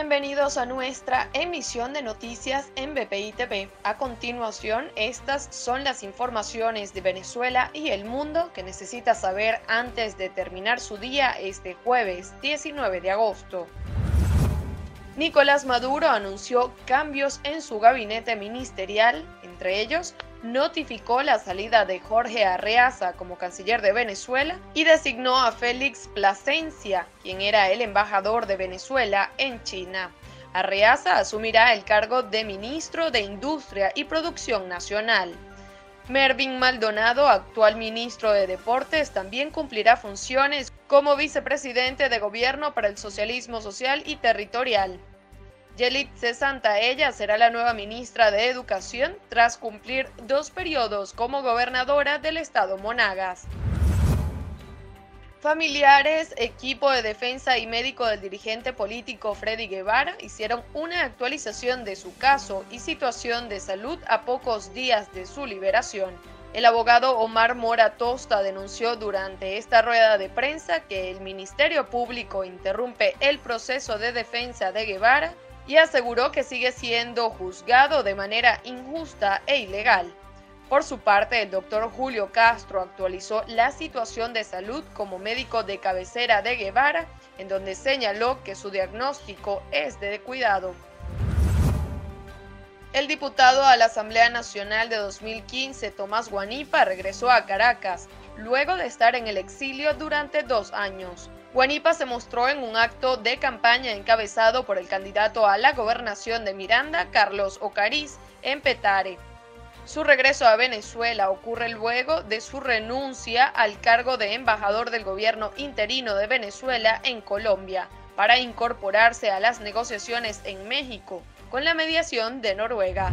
Bienvenidos a nuestra emisión de noticias en BPI TV. A continuación, estas son las informaciones de Venezuela y el mundo que necesita saber antes de terminar su día este jueves 19 de agosto. Nicolás Maduro anunció cambios en su gabinete ministerial, entre ellos notificó la salida de Jorge Arreaza como canciller de Venezuela y designó a Félix Plasencia, quien era el embajador de Venezuela en China. Arreaza asumirá el cargo de ministro de Industria y Producción Nacional. Mervin Maldonado, actual ministro de Deportes, también cumplirá funciones como vicepresidente de Gobierno para el Socialismo Social y Territorial. Yelitze Santaella será la nueva ministra de Educación tras cumplir dos periodos como gobernadora del estado Monagas. Familiares, equipo de defensa y médico del dirigente político Freddy Guevara hicieron una actualización de su caso y situación de salud a pocos días de su liberación. El abogado Omar Mora Tosta denunció durante esta rueda de prensa que el Ministerio Público interrumpe el proceso de defensa de Guevara y aseguró que sigue siendo juzgado de manera injusta e ilegal. Por su parte, el doctor Julio Castro actualizó la situación de salud como médico de cabecera de Guevara, en donde señaló que su diagnóstico es de cuidado. El diputado a la Asamblea Nacional de 2015, Tomás Guanipa, regresó a Caracas, luego de estar en el exilio durante dos años. Guanipa se mostró en un acto de campaña encabezado por el candidato a la gobernación de Miranda, Carlos Ocariz, en Petare. Su regreso a Venezuela ocurre luego de su renuncia al cargo de embajador del gobierno interino de Venezuela en Colombia para incorporarse a las negociaciones en México con la mediación de Noruega.